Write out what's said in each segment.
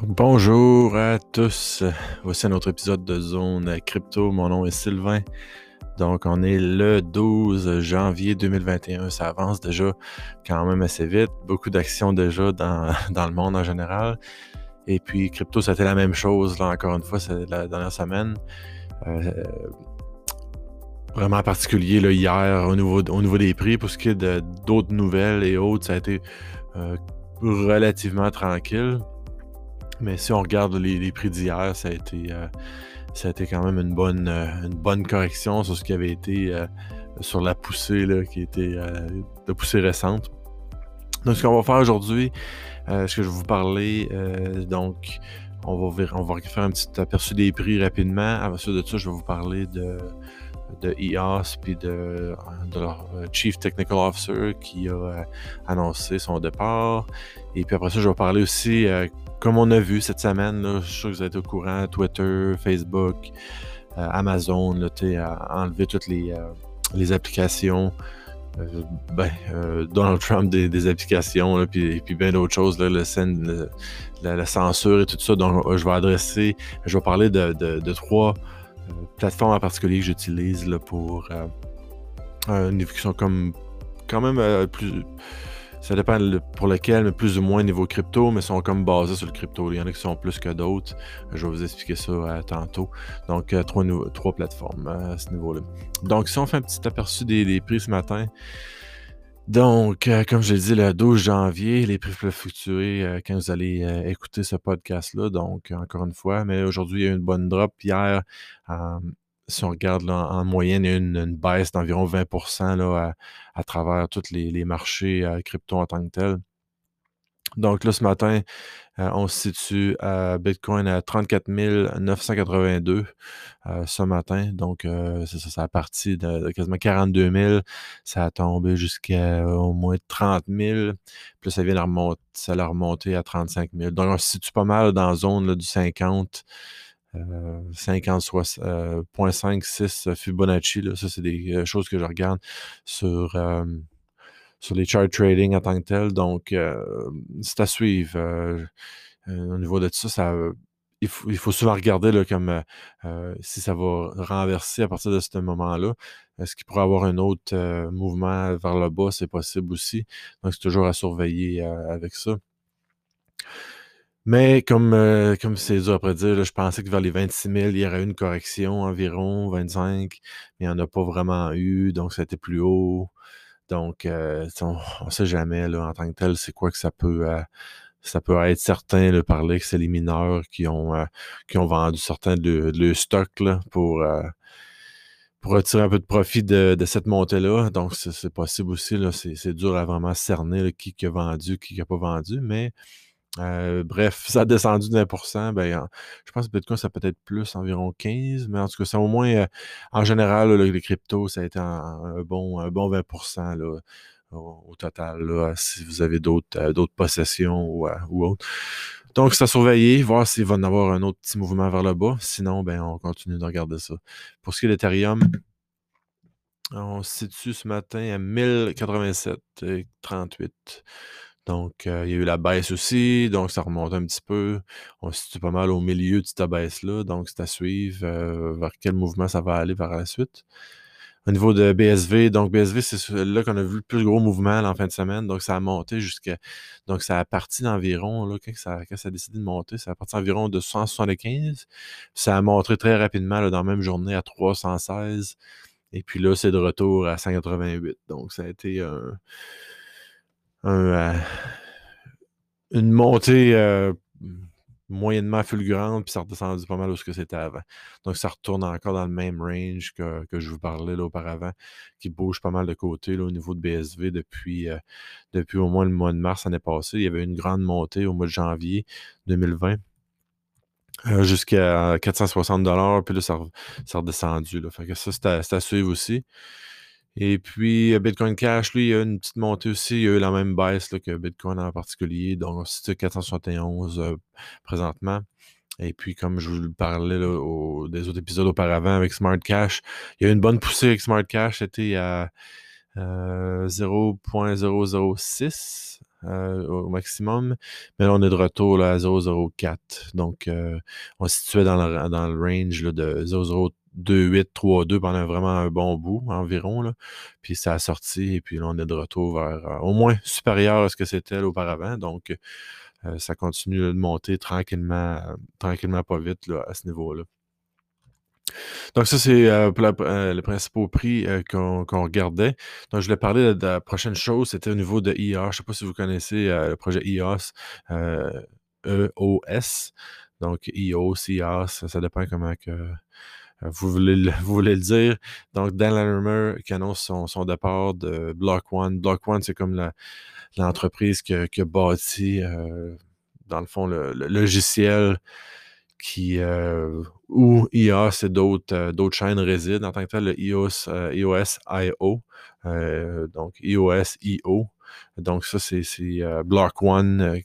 Bonjour à tous. Voici un autre épisode de Zone Crypto. Mon nom est Sylvain. Donc, on est le 12 janvier 2021. Ça avance déjà quand même assez vite. Beaucoup d'actions déjà dans, dans, le monde en général. Et puis, crypto, c'était la même chose, là, encore une fois, la dernière semaine. Euh, vraiment particulier là, hier au niveau, au niveau des prix. Pour ce qui est d'autres nouvelles et autres, ça a été euh, relativement tranquille. Mais si on regarde les, prix d'hier, ça a été euh, ça a été quand même une bonne, euh, une bonne correction sur ce qui avait été euh, sur la poussée là, qui était de poussée récente. Donc ce qu'on va faire aujourd'hui, ce que je vais vous parler, donc on va, faire un petit aperçu des prix rapidement. Avant de ça, je vais vous parler de, de EOS puis de, de, leur Chief Technical Officer qui a annoncé son départ. Et puis après ça, je vais parler aussi comme on a vu cette semaine, je suis sûr que vous êtes au courant, Twitter, Facebook, euh, Amazon, là, a enlevé toutes les, euh, les applications. Euh, ben, Donald Trump des, applications, puis, puis bien d'autres choses, là, le, la, censure et tout ça. Donc, je vais adresser, je vais parler de, de, trois plateformes en particulier que j'utilise pour une évolution comme quand même plus ça dépend pour lequel, mais plus ou moins niveau crypto, mais sont comme basés sur le crypto. Il y en a qui sont plus que d'autres. Je vais vous expliquer ça euh, tantôt. Donc, euh, trois, trois, plateformes euh, à ce niveau-là. Donc, si on fait un petit aperçu des, prix ce matin, donc, comme je l'ai dit, le 12 janvier, les prix peuvent fluctuer quand vous allez écouter ce podcast-là. Donc, encore une fois, mais aujourd'hui, il y a eu une bonne drop. Hier, si on regarde en moyenne, il y a une, baisse d'environ 20 là, à, travers tous les, marchés euh, crypto en tant que tel. Donc là, ce matin, euh, on se situe à Bitcoin à 34 982 euh, ce matin. Donc, c'est ça, ça a parti de, quasiment 42 000. Ça a tombé jusqu'à au moins 30 000. Puis ça vient de remonter, remonté à 35 000. Donc, on se situe pas mal dans la zone du 50 50.56 euh, Fibonacci. Ça, c'est des euh, choses que je regarde sur, sur les chart trading en tant que tel. Donc, c'est à suivre. au niveau de tout ça, il, faut, il, faut, souvent regarder là, comme si ça va renverser à partir de ce moment-là. Est-ce qu'il pourrait avoir un autre mouvement vers le bas? C'est possible aussi. Donc, c'est toujours à surveiller avec ça. Mais comme euh, comme c'est dur à prédire, je pensais que vers les 26 000, il y aurait une correction environ, 25, mais il n'y en a pas vraiment eu, donc ça été plus haut. Donc, euh, on ne sait jamais là, en tant que tel, c'est quoi que ça peut euh, ça peut être certain de parler que c'est les mineurs qui ont qui ont vendu certains de, de leur stock pour pour retirer un peu de profit de, cette montée-là. Donc, c'est possible aussi. C'est dur à vraiment cerner qui, qui a vendu, qui n'a pas vendu, mais euh, bref, ça a descendu de 20%. Ben, je pense que Bitcoin, ça peut être plus, environ 15%, mais en tout cas, au moins, euh, en général, les cryptos, ça a été un, bon, un bon 20% là, au, total, si vous avez d'autres euh, possessions ou, autres. Donc, c'est à surveiller, voir s'il va y avoir un autre petit mouvement vers le bas. Sinon, ben, on continue de regarder ça. Pour ce qui est d'Ethereum, on se situe ce matin à 1087,38. Donc, euh, il y a eu la baisse aussi, donc ça remonte un petit peu. On se situe pas mal au milieu de cette baisse-là, donc c'est à suivre euh, vers quel mouvement ça va aller par la suite. Au niveau de BSV, donc BSV, c'est là qu'on a vu le plus gros mouvement en fin de semaine. Donc, ça a monté jusqu'à. Donc, ça a parti d'environ, là, quand ça, a décidé de monter, ça a parti environ de 175. Ça a montré très rapidement là, dans la même journée à 316. Et puis là, c'est de retour à 188. Donc, ça a été un une montée euh, moyennement fulgurante, puis ça redescendu pas mal où ce que c'était avant. Donc, ça retourne encore dans le même range que, je vous parlais là, auparavant, qui bouge pas mal de côté là, au niveau de BSV depuis, euh, depuis au moins le mois de mars l'année passée. Il y avait une grande montée au mois de janvier 2020. jusqu'à 460 puis là, ça, a redescendu. Là. Que ça, c'est à, suivre aussi. Et puis, euh, Bitcoin Cash, lui, il y a une petite montée aussi. Il y a eu la même baisse que Bitcoin en particulier. Donc, c'est 471 euh, présentement. Et puis, comme je vous parlais des autres épisodes auparavant avec Smart Cash, il y a eu une bonne poussée avec Smart Cash. C'était à 0.006 au maximum. Mais là, on est de retour à 0,04. Donc, on se situait dans le, le range de 0,2832 pendant vraiment un bon bout environ. Là. Puis ça a sorti et puis là, on est de retour vers au moins supérieur à ce que c'était auparavant. Donc, ça continue de monter tranquillement, tranquillement pas vite là, à ce niveau-là. Donc ça, c'est euh, euh, le principal prix euh, qu'on regardait. Donc je voulais parler de, la prochaine chose, c'était au niveau de IOS. Je ne sais pas si vous connaissez le projet IOS, EOS. Donc IOS, IOS, ça, dépend comment que vous voulez, le, vous voulez le dire. Donc Dan Larimer qui annonce son, départ de Block One. Block One, c'est comme l'entreprise qui, a bâti, dans le fond, le logiciel qui, euh, où EOS et d'autres, euh, chaînes résident en tant que tel, le euh, EOS IO, donc EOS IO. Donc, ça, c'est, Block One,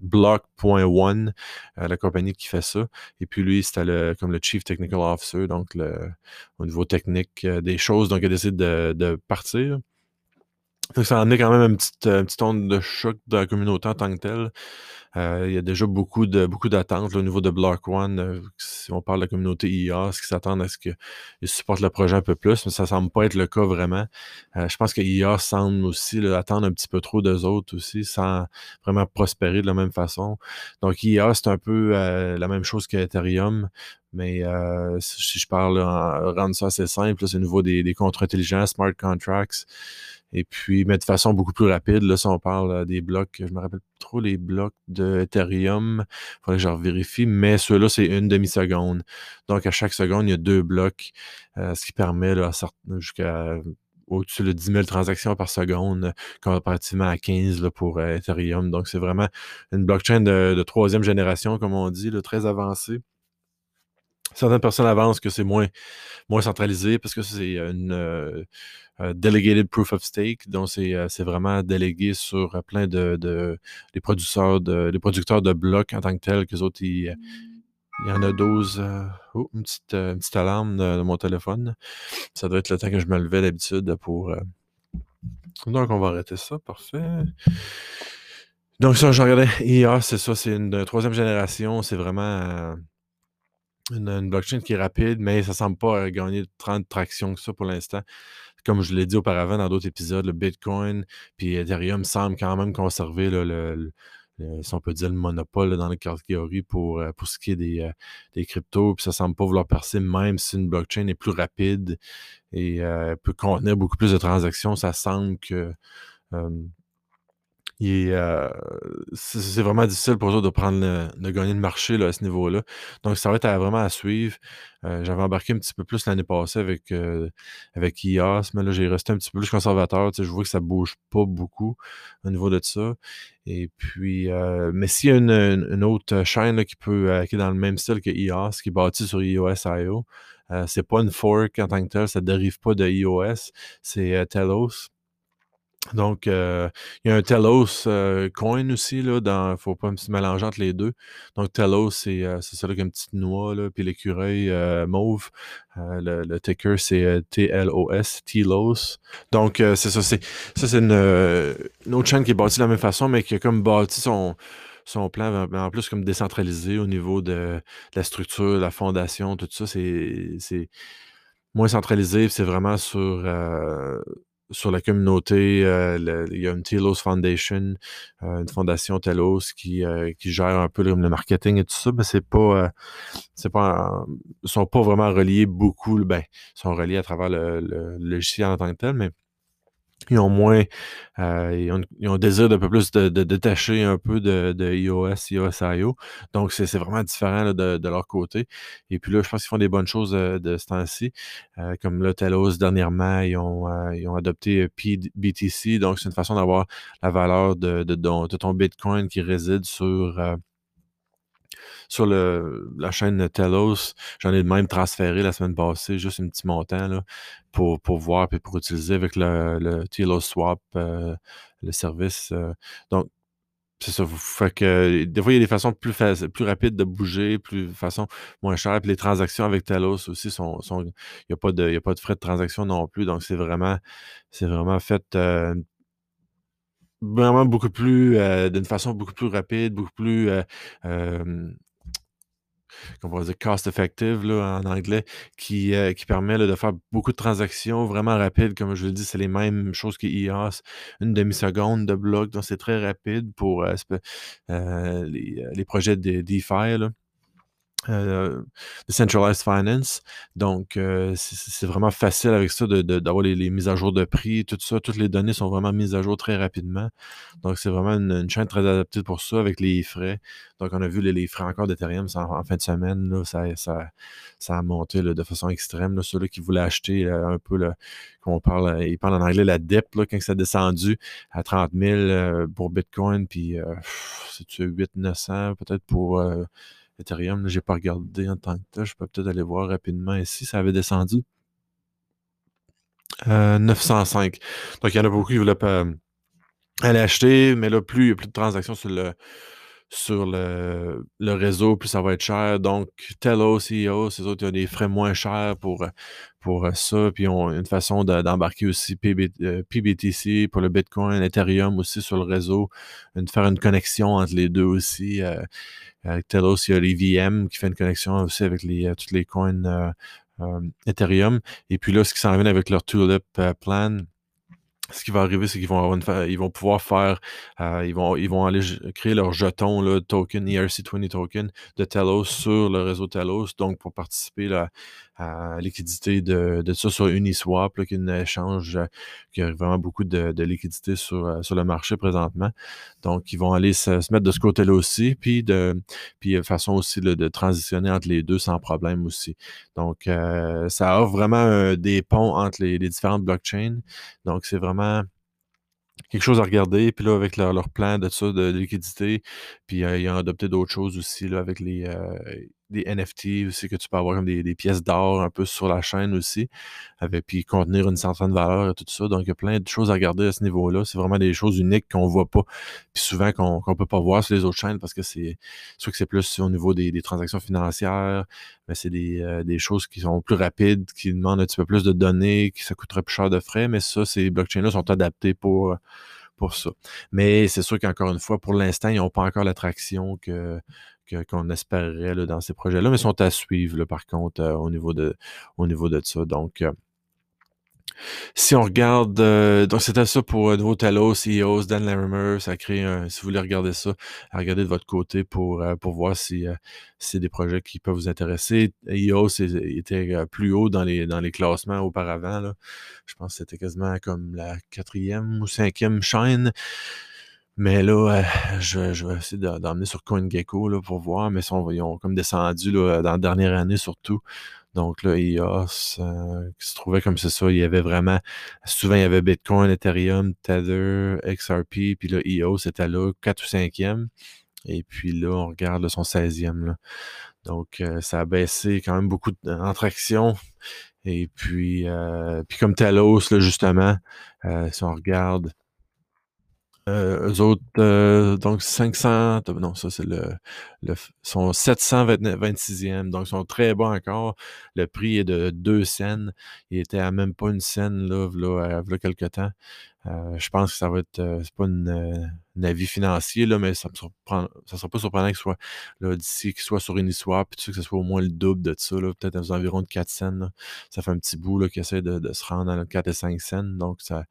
Block.one, la compagnie qui fait ça. Et puis, lui, c'était le, comme le Chief Technical Officer, donc au niveau technique des choses. Donc, il a décidé de, de partir. Ça a amené quand même un petit, un petit onde de choc de la communauté en tant que telle. Euh, il y a déjà beaucoup d'attentes au niveau de Block One. Euh, si on parle de la communauté IA, ce qui s'attendent à ce qu'ils supportent le projet un peu plus, mais ça semble pas être le cas vraiment. Euh, je pense que IA semble aussi attendre un petit peu trop d'eux autres aussi, sans vraiment prospérer de la même façon. Donc IA, c'est un peu la même chose qu'Ethereum. Mais si je parle en rendre ça assez simple, c'est au niveau des, des contrats intelligents, smart contracts. Et puis, mais de façon beaucoup plus rapide, là, si on parle euh, des blocs, je me rappelle trop les blocs de Ethereum, il faudrait que je vérifie, mais ceux-là, c'est une demi-seconde. Donc, à chaque seconde, il y a deux blocs, euh, ce qui permet jusqu'à au-dessus de 10 000 transactions par seconde, comparativement à 15 là, pour euh, Ethereum. Donc, c'est vraiment une blockchain de, troisième génération, comme on dit, très avancée. Certaines personnes avancent que c'est moins, moins centralisé parce que c'est une, euh, delegated Proof of Stake. Donc, c'est euh, vraiment délégué sur euh, plein de, de les producteurs de producteurs de blocs en tant que tels, que autres, il, y en a 12. oh, une petite, une petite alarme de, mon téléphone. Ça doit être le temps que je me levais d'habitude pour. Donc, on va arrêter ça. Parfait. Donc, ça, je regardais. IA, c'est ça, c'est une, troisième génération. C'est vraiment une, blockchain qui est rapide, mais ça ne semble pas gagner tant de traction que ça pour l'instant comme je l'ai dit auparavant dans d'autres épisodes, le Bitcoin puis Ethereum semble quand même conserver le, si on peut dire le monopole dans la catégorie pour, euh, pour ce qui est des, euh, des cryptos, puis ça semble pas vouloir percer, même si une blockchain est plus rapide et euh, peut contenir beaucoup plus de transactions, ça semble que c'est vraiment difficile pour eux de prendre de gagner le marché là, à ce niveau-là. Donc, ça va être vraiment à suivre. Euh, j'avais embarqué un petit peu plus l'année passée avec, euh, avec mais là, j'ai resté un petit peu plus conservateur. je vois que ça bouge pas beaucoup au niveau de ça. Et puis, mais s'il y a une, autre chaîne qui peut qui est dans le même style que IAS, qui est bâtie sur iOS.io, c'est pas une fork en tant que tel, ça ne dérive pas de iOS, c'est Telos. Donc, euh, il y a un Telos euh, coin aussi, là, dans, faut pas se mélanger entre les deux. Donc, Telos, c'est euh, ça avec une petite noix, là, puis l'écureuil mauve. Le, le, ticker, c'est T-L-O-S, Telos. Donc, c'est ça, c'est ça, c'est une, autre chaîne qui est bâtie de la même façon, mais qui a comme bâti son, son plan, en plus comme décentralisé au niveau de, la structure, la fondation, tout ça, c'est moins centralisé, c'est vraiment sur sur la communauté. Euh, il y a une Telos Foundation, euh, une fondation Telos qui, euh, qui gère un peu le, marketing et tout ça, mais c'est pas, c'est pas, sont pas vraiment reliés beaucoup. Ben, sont reliés à travers le, le logiciel en tant que tel, mais ils ont moins, euh, ils, ont, ils, ont, désir d'un peu plus de, détacher un peu de, de iOS, iOS.io. Donc, c'est vraiment différent de, leur côté. Et puis là, je pense qu'ils font des bonnes choses euh, de ce temps-ci. Euh, comme là, Telos, dernièrement, ils ont, ils ont adopté BTC. Donc, c'est une façon d'avoir la valeur de, de, ton Bitcoin qui réside sur sur le, la chaîne Telos, j'en ai même transféré la semaine passée, juste un petit montant là, pour, pour voir et pour utiliser avec le, le Telos Swap, euh, le service. Euh. donc, c'est ça. Fait que des fois, il y a des façons plus, plus rapides de bouger, plus de façon moins chères. Puis les transactions avec Telos aussi sont. il n'y a, pas de, a pas de frais de transaction non plus. Donc, c'est vraiment, vraiment fait euh, Vraiment beaucoup plus, heu, d'une façon beaucoup plus rapide, beaucoup plus, heu, hem comment on va dire, cost effective là, en anglais, qui, heu, qui permet de faire beaucoup de transactions vraiment rapides. Comme je le dis, c'est les mêmes choses que EOS, une demi-seconde de bloc, donc c'est très rapide pour, les, les projets de DeFi là. Heu, Decentralized Finance. Donc, heu, c'est c'est c'est vraiment facile avec ça de de d'avoir les mises à jour de prix, tout ça. Toutes les données sont vraiment mises à jour très rapidement. Donc, c'est vraiment une chaîne très adaptée pour ça avec les frais. Donc, on a vu les les frais encore d'Ethereum en en fin de semaine, là, ça ça a monté de façon extrême, là. Qui voulaient acheter, heu, un peu le comme on parle, ils parlent en anglais la dip quand ça a descendu à 30 000 heu, pour Bitcoin, puis, heu, c'est-tu 800-900 peut-être pour, Ethereum, j'ai pas regardé en tant que tel. Je peux peut-être aller voir rapidement ici, ça avait descendu. Heu, 905. Donc il y en a beaucoup qui voulaient pas, mmh, aller acheter, mais là, plus il y a plus de transactions sur le sur le le réseau, plus ça va être cher. Donc Telos, EOS, ces autres, il y a des frais moins chers pour, pour, ça. Puis ils ont une façon de d'embarquer aussi PBTC pour le Bitcoin, Ethereum aussi sur le réseau, de faire une connexion entre les 2 aussi, heu, avec Telos, il y a les VM qui fait une connexion aussi avec les, heu, toutes les coins, Ethereum. Et puis là, ce qui s'en vient avec leur Tulip, plan, ce qui va arriver, c'est qu'ils vont pouvoir faire, heu, ils vont aller créer leur jeton là, token, ERC20 token de Telos sur le réseau Telos, donc pour participer là, liquidité de de ça sur Uniswap là, qui est un échange, heu, qui a vraiment beaucoup de liquidité sur, heu, sur le marché présentement. Donc ils vont aller se mettre de ce côté-là aussi, puis de puis, heu, façon aussi de transitionner entre les 2 sans problème aussi. Donc, ça offre vraiment, des ponts entre les les différentes blockchains. Donc c'est vraiment quelque chose à regarder. Puis là, avec leur leur plan de ça, de liquidité, puis, ils ont adopté d'autres choses aussi là, avec les, les NFT aussi que tu peux avoir comme des des pièces d'or un peu sur la chaîne aussi, avec puis contenir une certaine valeur et tout ça. Donc il y a plein de choses à regarder à ce niveau-là. C'est vraiment des choses uniques qu'on voit pas, puis souvent qu'on qu'on peut pas voir sur les autres chaînes parce que c'est soit que c'est plus au niveau des des transactions financières, mais c'est des, heu, des choses qui sont plus rapides, qui demandent un petit peu plus de données, qui ça coûterait plus cher de frais, mais ça, ces blockchains-là sont adaptés pour, heu, pour ça. Mais c'est sûr qu'encore une fois, pour l'instant, ils ont pas encore l'attraction que qu'on espérerait là, dans ces projets-là, mais sont à suivre par contre, heu, au niveau de au niveau de ça. Donc, heu si on regarde, heu, donc c'était ça pour, heu, nouveau Telos, EOS, Dan Larimer, ça crée un si vous voulez regarder ça, à regarder de votre côté pour, pour voir si, c'est des projets qui peuvent vous intéresser. EOS était, plus haut dans les dans les classements auparavant. Je pense que c'était quasiment comme la 4e ou 5e chaîne. Mais là, heu, je je vais essayer de d'emmener sur CoinGecko là, pour voir, mais ils ont comme descendu là, dans la dernière année surtout. Donc là, EOS, heu, qui se trouvait comme c'est ça, il y avait vraiment souvent il y avait Bitcoin, Ethereum, Tether, XRP, puis là, EOS était là 4 ou 5e. Et puis là, on regarde là, son 16e là. Donc, heu, ça a baissé quand même beaucoup en traction. Et puis, heu, puis comme Telos là, justement, heu, si on regarde Heu, eux autres, heu, donc 500 attends, non, ça c'est le sont 729-26e, donc sont très bas encore. Le prix est de 2 cents. Il était à même pas 1 cent là, v'là, heu, v'là quelque temps. Heu, je pense que ça va être, heu, c'est pas une, heu, un avis financier là, mais ça ça serait pas surprenant qu'il soit d'ici qu'il soit sur Uniswap, puis tu sais que ce soit au moins le double de ça peut-être aux environs de 4 cents. Ça fait un petit bout là qu'ils essaient de se rendre à 4 et 5 cents, donc ça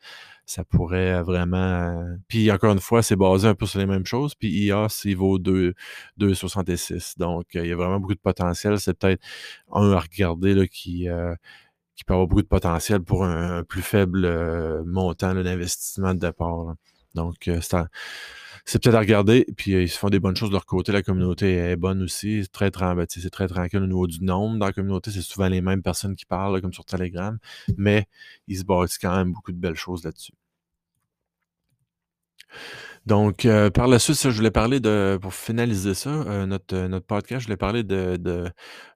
ça pourrait, vraiment, puis encore une fois, c'est basé un peu sur les mêmes choses, puis EOS, il vaut deux 2,66. Donc, il y a vraiment beaucoup de potentiel. C'est peut-être un à regarder là qui, qui peut avoir beaucoup de potentiel pour un plus faible, heu, montant d'investissement de départ. Donc, heu, c'est peut-être à regarder, puis, heu, ils se font des bonnes choses de leur côté. La communauté est bonne aussi, c'est très ben, c'est très tranquille au niveau du nombre dans la communauté. C'est souvent les mêmes personnes qui parlent comme sur Telegram, mais ils se bâtissent quand même beaucoup de belles choses là-dessus. Donc, heu, par la suite, je voulais parler de pour finaliser ça, notre, heu, notre podcast, je voulais parler de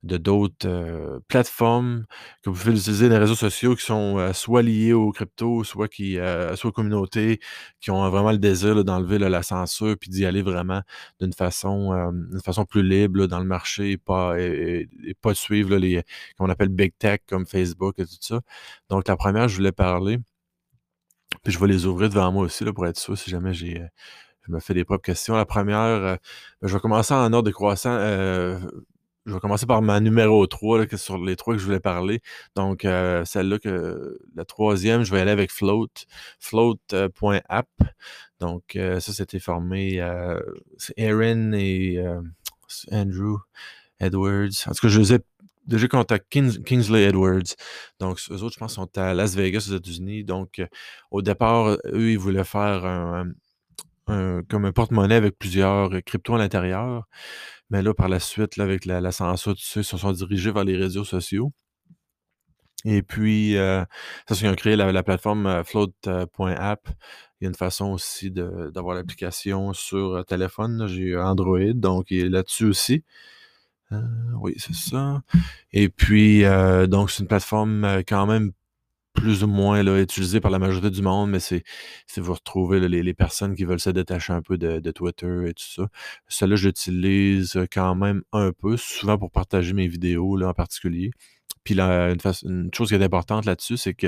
de d'autres, plateformes que vous pouvez utiliser dans les réseaux sociaux qui sont, soit liés aux cryptos, soit qui, soit aux communautés qui ont vraiment le désir d'enlever la censure puis d'y aller vraiment d'une façon, d'une façon plus libre dans le marché et pas et pas suivre les qu'on appelle big tech comme Facebook et tout ça. Donc la 1re, je voulais parler Puis je vais les ouvrir devant moi aussi là, pour être sûr si jamais j'ai, euh, je me fais des propres questions. La première, euh, ben, je vais commencer en ordre décroissant. Euh, je vais commencer par ma numéro 3, là, sur les trois que je voulais parler. Donc, euh, celle-là, que la troisième, je vais aller avec Float, float.app. Donc, ça, c'était formé, euh, c'est Aaron et Andrew Edwards. En tout cas, je les ai déjà contacté Kings- Kingsley Edwards. Donc, eux autres, je pense, sont à Las Vegas, aux États-Unis. Donc, euh, au départ, eux, ils voulaient faire comme un porte-monnaie avec plusieurs euh, cryptos à l'intérieur. Mais là, par la suite, là, avec la, la censure, ça, ils se sont dirigés vers les réseaux sociaux. Et puis, euh, ça, ils ont créé la, la plateforme euh, float.app. Il y a une façon aussi d'avoir l'application sur téléphone. J'ai Android, donc il est là-dessus aussi. Euh, oui, c'est ça. Et puis, euh, donc, c'est une plateforme euh, quand même plus ou moins là, utilisée par la majorité du monde, mais c'est vous retrouvez les, personnes qui veulent se détacher un peu de, Twitter et tout ça. Celle-là, je l'utilise quand même un peu, souvent pour partager mes vidéos là, en particulier. Puis là, une, chose qui est importante là-dessus, c'est que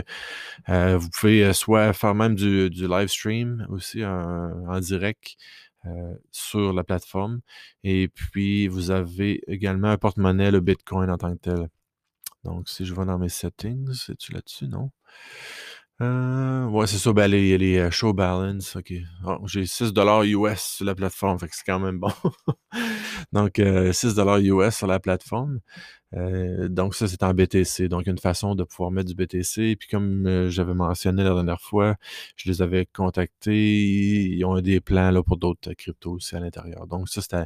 vous pouvez soit faire même du, live stream aussi en, direct sur la plateforme. Et puis, vous avez également un porte-monnaie, le Bitcoin en tant que tel. Donc, si je vais dans mes settings, c'est-tu là-dessus? Non? Euh, ouais, c'est ça. Ben, les, les euh, show balance. OK. Ah, j'ai 6 US sur la plateforme. Fait que c'est quand même bon. donc, euh, 6 US sur la plateforme. Euh, donc, ça, c'est en BTC. Donc, une façon de pouvoir mettre du BTC. Puis, comme euh, j'avais mentionné la dernière fois, je les avais contactés. Ils ont des plans là, pour d'autres cryptos aussi à l'intérieur. Donc, ça, c'était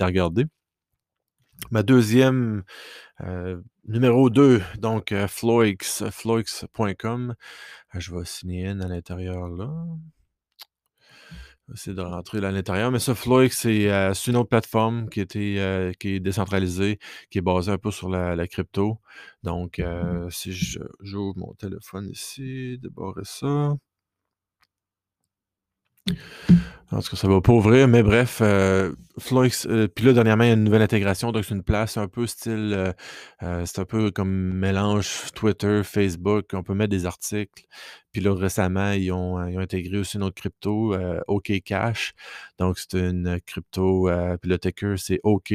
à regarder. Ma deuxième, euh, numéro 2, donc euh, Floix, floix.com. Euh, Je vais signer in à l'intérieur là. Je vais essayer de rentrer là à l'intérieur. Mais ça, Floix, c'est euh, c'est une autre plateforme qui, était, qui est décentralisée, qui est basée un peu sur la, la crypto. Donc, euh, si je- j'ouvre mon téléphone ici, débarrer ça. En tout cas, ça va pas ouvrir, mais bref, euh, euh, puis là, dernièrement, il y a une nouvelle intégration, donc c'est une place un peu style, euh, c'est un peu comme mélange Twitter, Facebook, on peut mettre des articles. Puis là, récemment, ils ont, intégré aussi une autre crypto, OK Cash. Donc, c'est une crypto, puis le ticker, c'est OK,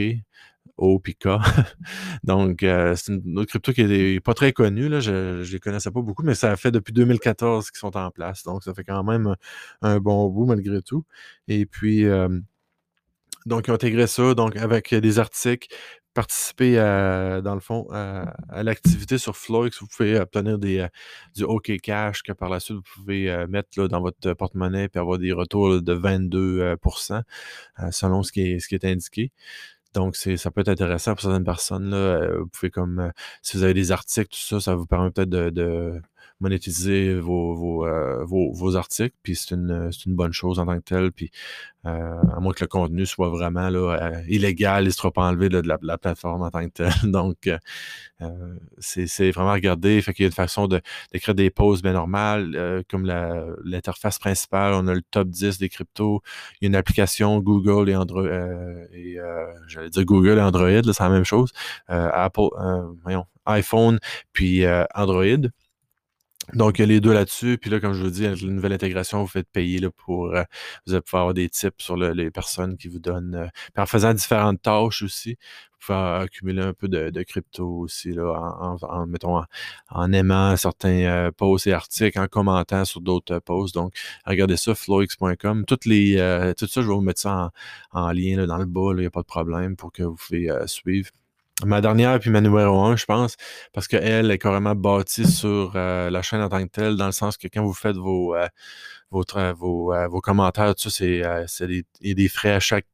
K. Donc, euh, c'est une autre crypto qui est pas très connue, là, je ne les connaissais pas beaucoup, mais ça fait depuis 2014 qu'ils sont en place. Donc, ça fait quand même un, bon bout malgré tout. Et puis, euh, donc, ils ont intégré ça, donc avec des articles, participer à, dans le fond, à, l'activité sur Floix. Vous pouvez obtenir des, euh, du OK Cash que par la suite, vous pouvez mettre là, dans votre porte-monnaie et avoir des retours de 22% euh, euh, selon ce qui est indiqué. Donc, c'est, ça peut être intéressant pour certaines personnes. Là. Euh, vous pouvez comme, euh, si vous avez des articles, tout ça, ça vous permet peut-être de, de monétiser vos, euh, vos, vos articles. Puis c'est une, une bonne chose en tant que telle. Puis euh, à moins que le contenu soit vraiment là, euh, illégal, il ne sera pas enlevé de, la, plateforme en tant que telle. Donc, c'est, vraiment à regarder. Fait qu'il y a une façon de, des posts bien normales. comme l'interface principale, on a le top 10 des cryptos. Il y a une application Google et Android. et, j'allais dire Google et Android, c'est la même chose. Apple, voyons, iPhone, puis Android. Donc, il y a les deux là-dessus. Puis là, comme je vous dis, avec la nouvelle intégration, vous faites payer là, pour. euh, vous allez pouvoir avoir des tips sur le- les personnes qui vous donnent. euh, puis en faisant différentes tâches aussi, vous pouvez accumuler un peu de, crypto aussi, là, en, en- mettons, en, en aimant certains euh, posts et articles, en commentant sur d'autres euh, posts. Donc, regardez ça, flowx.com. Toutes les, euh, tout ça, je vais vous mettre ça en, en lien là, dans le bas, il n'y a pas de problème pour que vous euh, suivre. Ma dernière, puis ma numéro un, je pense, parce qu'elle est carrément bâtie sur euh, la chaîne en tant que telle, dans le sens que quand vous faites vos, euh, euh, vos commentaires, tout ça, c'est, des, frais à chaque,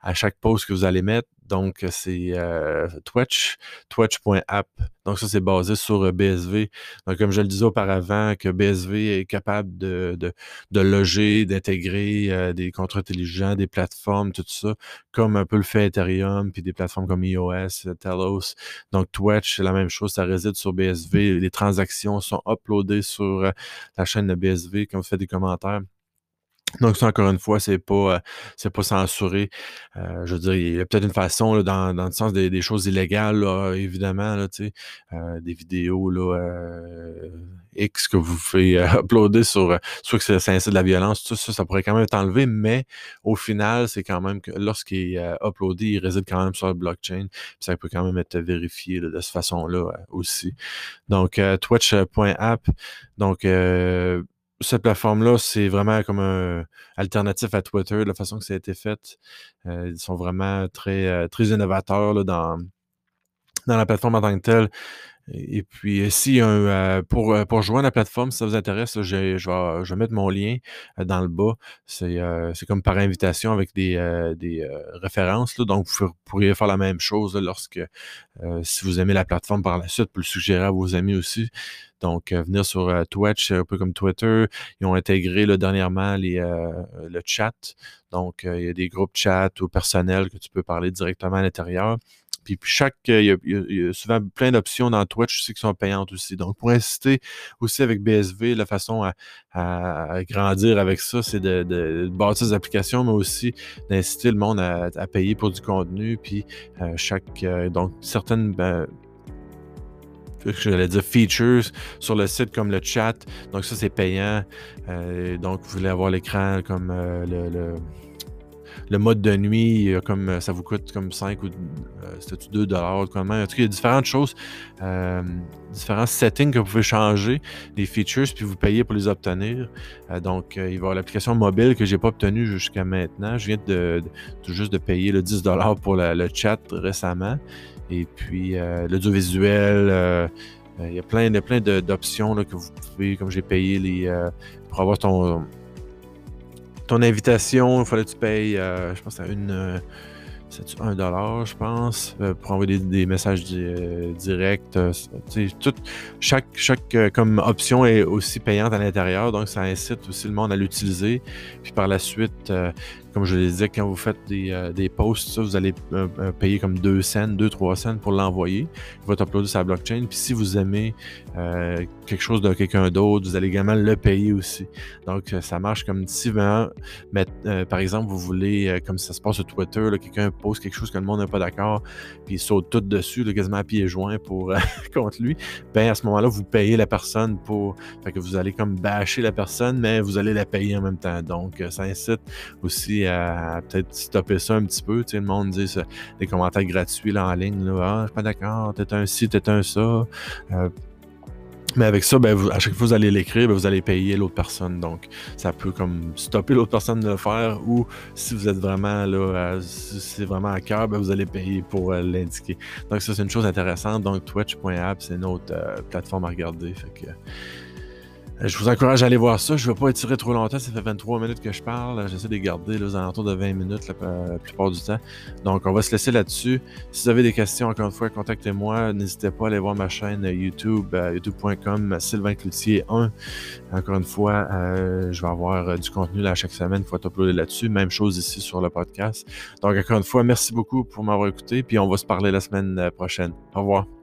à chaque post que vous allez mettre. Donc, c'est euh, Twitch, twitch.app. Donc, ça, c'est basé sur euh, BSV. Donc, comme je le disais auparavant, que BSV est capable de, loger, d'intégrer euh, des contrats intelligents, des plateformes, tout ça, comme un peu le fait Ethereum, puis des plateformes comme iOS, Telos. Donc, Twitch, c'est la même chose, ça réside sur BSV. Les transactions sont uploadées sur la chaîne de BSV quand vous faites des commentaires. Donc, ça, encore une fois, c'est pas, euh, pas censuré. Euh, je veux dire, il y a peut-être une façon, dans, dans le sens des, choses illégales, évidemment, euh, des vidéos X que vous faites uploader sur, soit que ça, incite de la violence, tout ça, ça pourrait quand même être enlevé, mais au final, c'est quand même que lorsqu'il est uploadé, il réside quand même sur la blockchain, puis ça peut quand même être vérifié de cette façon-là aussi. Donc, twitch.app, donc cette plateforme-là, c'est vraiment comme un alternatif à Twitter, de la façon que ça a été fait. Euh, ils sont vraiment très, euh, très innovateurs là, dans, dans la plateforme en tant que telle. Et puis, euh, si euh, pour, euh, pour joindre la plateforme, si ça vous intéresse, je, vais, mettre mon lien dans le bas. C'est comme par invitation avec des, références. Donc, vous pourriez faire la même chose lorsque, si vous aimez la plateforme par la suite, pour le suggérer à vos amis aussi. Donc, venir sur Twitch, un peu comme Twitter. Ils ont intégré dernièrement le chat. Donc, il y a des groupes chat ou personnels que tu peux parler directement à l'intérieur. Puis, chaque, il y, a, souvent plein d'options dans Twitch aussi qui sont payantes aussi. Donc, pour inciter aussi avec BSV, la façon à, grandir avec ça, c'est de, bâtir des applications, mais aussi d'inciter le monde à, payer pour du contenu. Puis, euh, chaque, euh, donc, certaines, ben, j'allais dire features sur le site comme le chat. Donc ça, c'est payant. Euh, donc, vous voulez avoir l'écran comme le, le mode de nuit, comme euh, ça vous coûte comme 5 ou euh, c'était 2 dollars. En tout cas, il y a différentes choses, euh, différents settings que vous pouvez changer, des features, puis vous payez pour les obtenir. Euh, donc, il va y avoir l'application mobile que j'ai pas obtenue jusqu'à maintenant. Je viens de, tout juste de payer le 10 dollars pour le chat récemment. Et puis, l'audiovisuel, il y a plein, de, plein d'options que vous pouvez, comme j'ai payé les, pour avoir ton, ton invitation, il fallait que tu payes, euh, je pense, à une. euh, c'est-tu 1 dollar, je pense, euh, pour envoyer des, messages di- directs. tout- chaque chaque comme option est aussi payante à l'intérieur, donc ça incite aussi le monde à l'utiliser. Puis par la suite, comme je le disais, quand vous faites des, euh, des posts, ça, vous allez euh, euh, payer comme 2 cents, 2-3 cents pour l'envoyer. Il va t'uploader sur la blockchain. Puis si vous aimez quelque chose de quelqu'un d'autre, vous allez également le payer aussi. Donc ça marche comme si vraiment, mais, par exemple, vous voulez, comme ça se passe sur Twitter, quelqu'un poste quelque chose que le monde n'est pas d'accord, puis il saute tout dessus, là, quasiment à pieds joints pour, contre lui, ben à ce moment-là, vous payez la personne pour. Fait que vous allez comme bâcher la personne, mais vous allez la payer en même temps. Donc, ça incite aussi à, à peut-être stopper ça un petit peu. Tu sais, le monde dit des commentaires gratuits là, en ligne. Là, ah, je suis pas d'accord, t'es un ci, t'es un ça. Euh, mais avec ça, ben, à chaque fois que vous allez l'écrire, ben, vous allez payer l'autre personne. Donc, ça peut comme stopper l'autre personne de le faire ou si vous êtes vraiment là, euh, si c'est vraiment à cœur, ben, vous allez payer pour euh, l'indiquer. Donc, ça, c'est une chose intéressante. Donc, twitch.app, c'est une autre euh, plateforme à regarder. Fait euh, je vous encourage à aller voir ça. Je ne vais pas étirer trop longtemps. Ça fait 23 minutes que je parle. J'essaie de garder là, aux alentours de 20 minutes la, la plupart du temps. Donc, on va se laisser là-dessus. Si vous avez des questions, encore une fois, contactez-moi. N'hésitez pas à aller voir ma chaîne YouTube, euh, youtube.com, Sylvain Cloutier 1. Encore une fois, euh, je vais avoir euh, du contenu là, chaque semaine, une fois uploadé là-dessus. Même chose ici sur le podcast. Donc, encore une fois, merci beaucoup pour m'avoir écouté. Puis, on va se parler la semaine euh, prochaine. Au revoir.